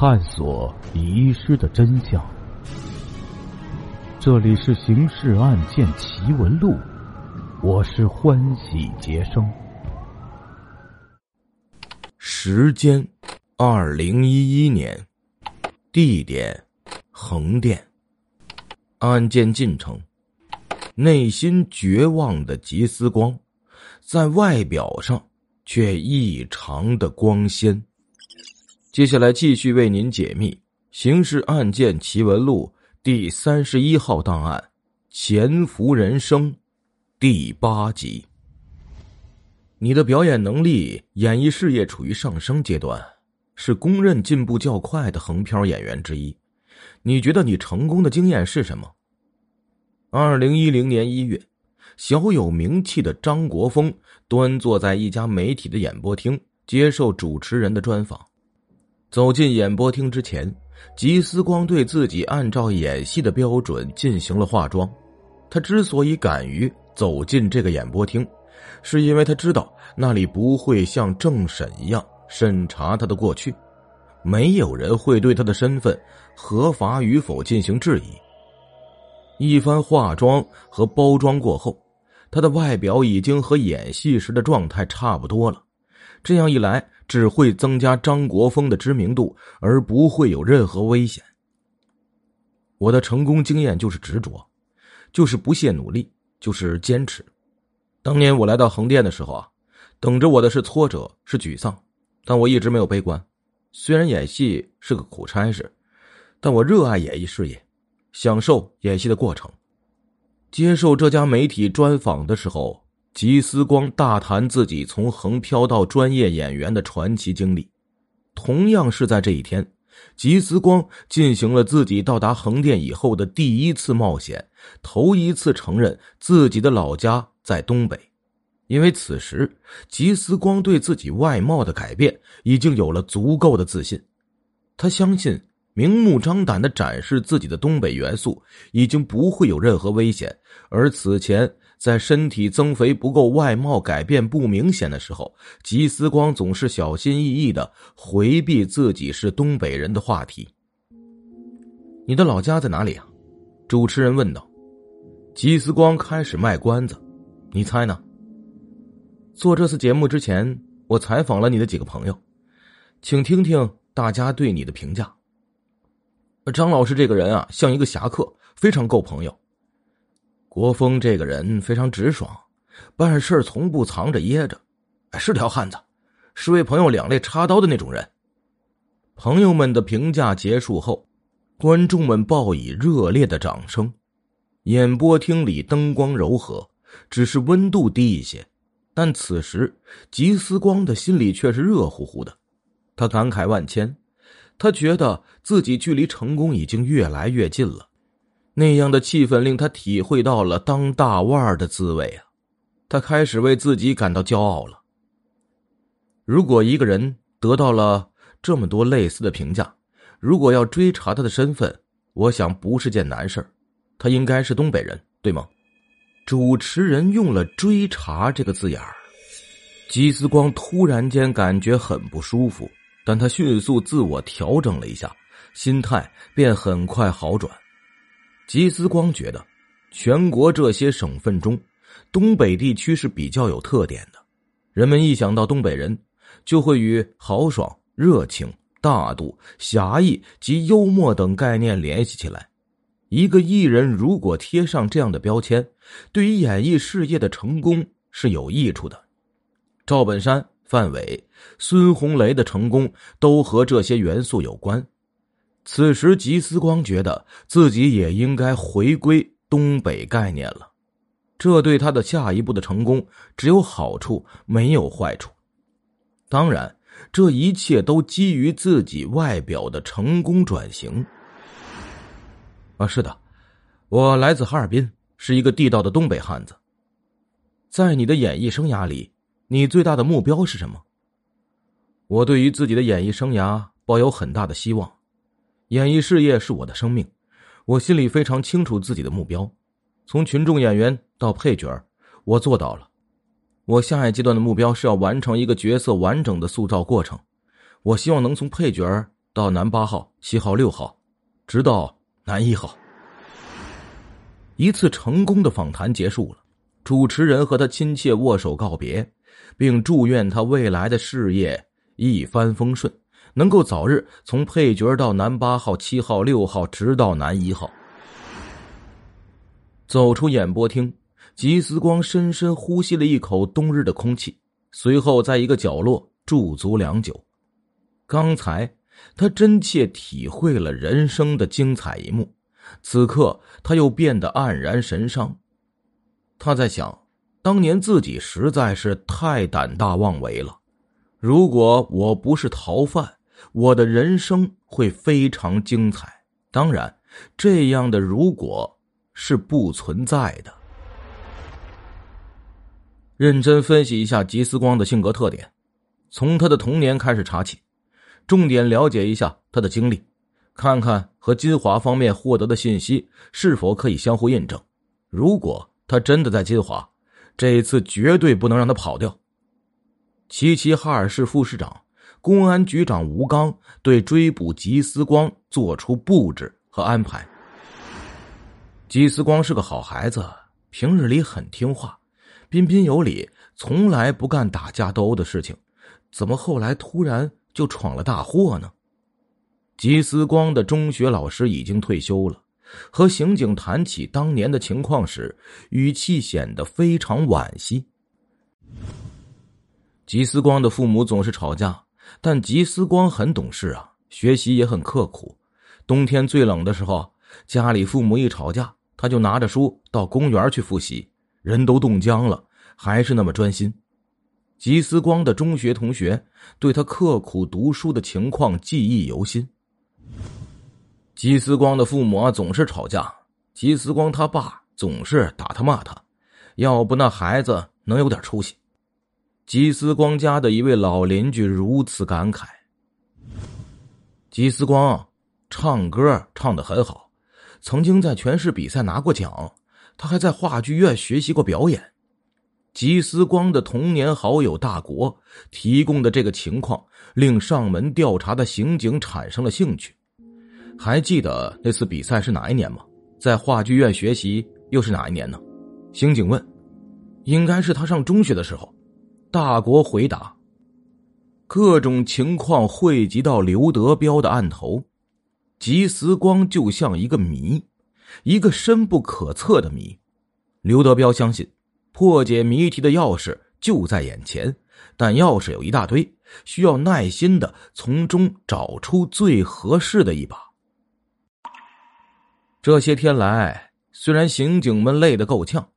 探索遗失的真相。这里是《刑事案件奇闻录》，我是欢喜杰生。时间：二零一一年，地点：横店。案件进程：内心绝望的吉思光，在外表上却异常的光鲜。接下来继续为您解密《刑事案件奇闻录》第三十一号档案——潜伏人生，第八集。你的表演能力、演艺事业处于上升阶段，是公认进步较快的横漂演员之一。你觉得你成功的经验是什么？二零一零年一月，小有名气的张国峰端坐在一家媒体的演播厅，接受主持人的专访。走进演播厅之前，吉思光对自己按照演戏的标准进行了化妆。他之所以敢于走进这个演播厅，是因为他知道那里不会像政审一样审查他的过去，没有人会对他的身份合法与否进行质疑。一番化妆和包装过后，他的外表已经和演戏时的状态差不多了。这样一来，只会增加张国峰的知名度，而不会有任何危险。我的成功经验就是执着，就是不懈努力，就是坚持。当年我来到横店的时候啊，等着我的是挫折，是沮丧，但我一直没有悲观。虽然演戏是个苦差事，但我热爱演艺事业。享受演戏的过程。接受这家媒体专访的时候，吉思光大谈自己从横漂到专业演员的传奇经历。同样是在这一天，吉思光进行了自己到达横店以后的第一次冒险，头一次承认自己的老家在东北。因为此时，吉思光对自己外貌的改变已经有了足够的自信，他相信。明目张胆的展示自己的东北元素，已经不会有任何危险。而此前在身体增肥不够、外貌改变不明显的时候，吉思光总是小心翼翼的回避自己是东北人的话题。你的老家在哪里啊？主持人问道。吉思光开始卖关子，你猜呢？做这次节目之前，我采访了你的几个朋友，请听听大家对你的评价。张老师这个人啊，像一个侠客，非常够朋友。国峰这个人非常直爽，办事从不藏着掖着，是条汉子，是为朋友两肋插刀的那种人。朋友们的评价结束后，观众们报以热烈的掌声。演播厅里灯光柔和，只是温度低一些，但此时吉思光的心里却是热乎乎的，他感慨万千。他觉得自己距离成功已经越来越近了，那样的气氛令他体会到了当大腕的滋味啊！他开始为自己感到骄傲了。如果一个人得到了这么多类似的评价，如果要追查他的身份，我想不是件难事他应该是东北人，对吗？主持人用了“追查”这个字眼儿，吉思光突然间感觉很不舒服。但他迅速自我调整了一下，心态便很快好转。吉思光觉得，全国这些省份中，东北地区是比较有特点的。人们一想到东北人，就会与豪爽、热情、大度、侠义及幽默等概念联系起来。一个艺人如果贴上这样的标签，对于演艺事业的成功是有益处的。赵本山。范伟、孙红雷的成功都和这些元素有关。此时，吉思光觉得自己也应该回归东北概念了，这对他的下一步的成功只有好处，没有坏处。当然，这一切都基于自己外表的成功转型。啊，是的，我来自哈尔滨，是一个地道的东北汉子。在你的演艺生涯里。你最大的目标是什么？我对于自己的演艺生涯抱有很大的希望，演艺事业是我的生命，我心里非常清楚自己的目标。从群众演员到配角，我做到了。我下一阶段的目标是要完成一个角色完整的塑造过程。我希望能从配角到男八号、七号、六号，直到男一号。一次成功的访谈结束了，主持人和他亲切握手告别，并祝愿他未来的事业一帆风顺，能够早日从配角到男八号、七号、六号，直到男一号。走出演播厅，吉思光深深呼吸了一口冬日的空气，随后在一个角落驻足良久。刚才他真切体会了人生的精彩一幕，此刻他又变得黯然神伤。他在想，当年自己实在是太胆大妄为了。如果我不是逃犯，我的人生会非常精彩。当然，这样的如果。是不存在的。认真分析一下吉思光的性格特点，从他的童年开始查起，重点了解一下他的经历，看看和金华方面获得的信息是否可以相互印证。如果他真的在金华，这一次绝对不能让他跑掉。齐齐哈尔市副市长、公安局长吴刚对追捕吉思光做出布置和安排。吉思光是个好孩子，平日里很听话，彬彬有礼，从来不干打架斗殴的事情，怎么后来突然就闯了大祸呢？吉思光的中学老师已经退休了，和刑警谈起当年的情况时，语气显得非常惋惜。吉思光的父母总是吵架，但吉思光很懂事啊，学习也很刻苦。冬天最冷的时候，家里父母一吵架。他就拿着书到公园去复习，人都冻僵了，还是那么专心。吉思光的中学同学对他刻苦读书的情况记忆犹新。吉思光的父母啊总是吵架，吉思光他爸总是打他骂他，要不那孩子能有点出息。吉思光家的一位老邻居如此感慨：吉思光唱歌唱得很好。曾经在全市比赛拿过奖，他还在话剧院学习过表演。吉思光的童年好友大国提供的这个情况，令上门调查的刑警产生了兴趣。还记得那次比赛是哪一年吗？在话剧院学习又是哪一年呢？刑警问。应该是他上中学的时候。大国回答。各种情况汇集到刘德彪的案头。吉思光就像一个谜，一个深不可测的谜。刘德彪相信，破解谜题的钥匙就在眼前，但钥匙有一大堆，需要耐心的从中找出最合适的一把。这些天来，虽然刑警们累得够呛，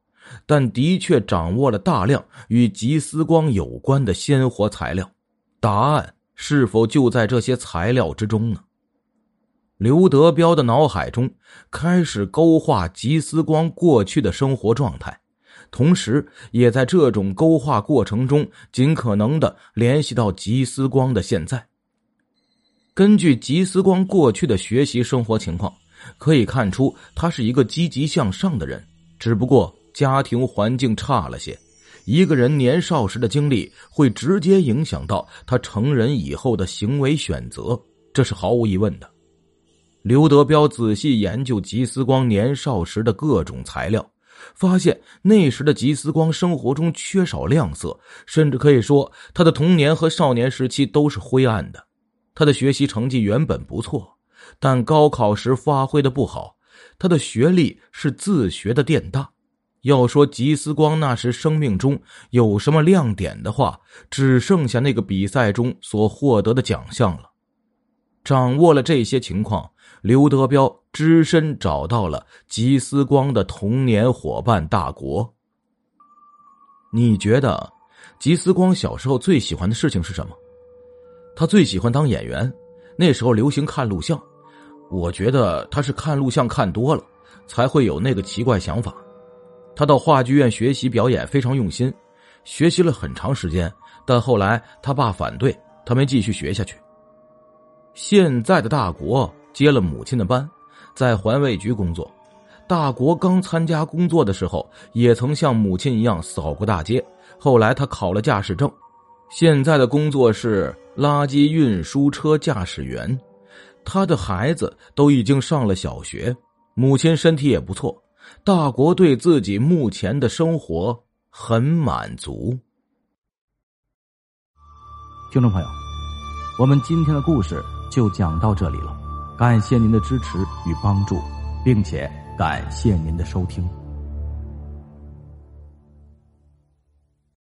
但的确掌握了大量与吉思光有关的鲜活材料。答案是否就在这些材料之中呢？刘德彪的脑海中开始勾画吉思光过去的生活状态，同时也在这种勾画过程中尽可能的联系到吉思光的现在。根据吉思光过去的学习生活情况，可以看出他是一个积极向上的人，只不过家庭环境差了些。一个人年少时的经历会直接影响到他成人以后的行为选择，这是毫无疑问的。刘德彪仔细研究吉思光年少时的各种材料，发现那时的吉思光生活中缺少亮色，甚至可以说他的童年和少年时期都是灰暗的。他的学习成绩原本不错，但高考时发挥的不好。他的学历是自学的电大。要说吉思光那时生命中有什么亮点的话，只剩下那个比赛中所获得的奖项了。掌握了这些情况。刘德彪只身找到了吉思光的童年伙伴大国。你觉得吉思光小时候最喜欢的事情是什么？他最喜欢当演员。那时候流行看录像，我觉得他是看录像看多了，才会有那个奇怪想法。他到话剧院学习表演非常用心，学习了很长时间，但后来他爸反对，他没继续学下去。现在的大国。接了母亲的班，在环卫局工作。大国刚参加工作的时候，也曾像母亲一样扫过大街。后来他考了驾驶证，现在的工作是垃圾运输车驾驶员。他的孩子都已经上了小学，母亲身体也不错，大国对自己目前的生活很满足。听众朋友，我们今天的故事就讲到这里了，感谢您的支持与帮助，并且感谢您的收听。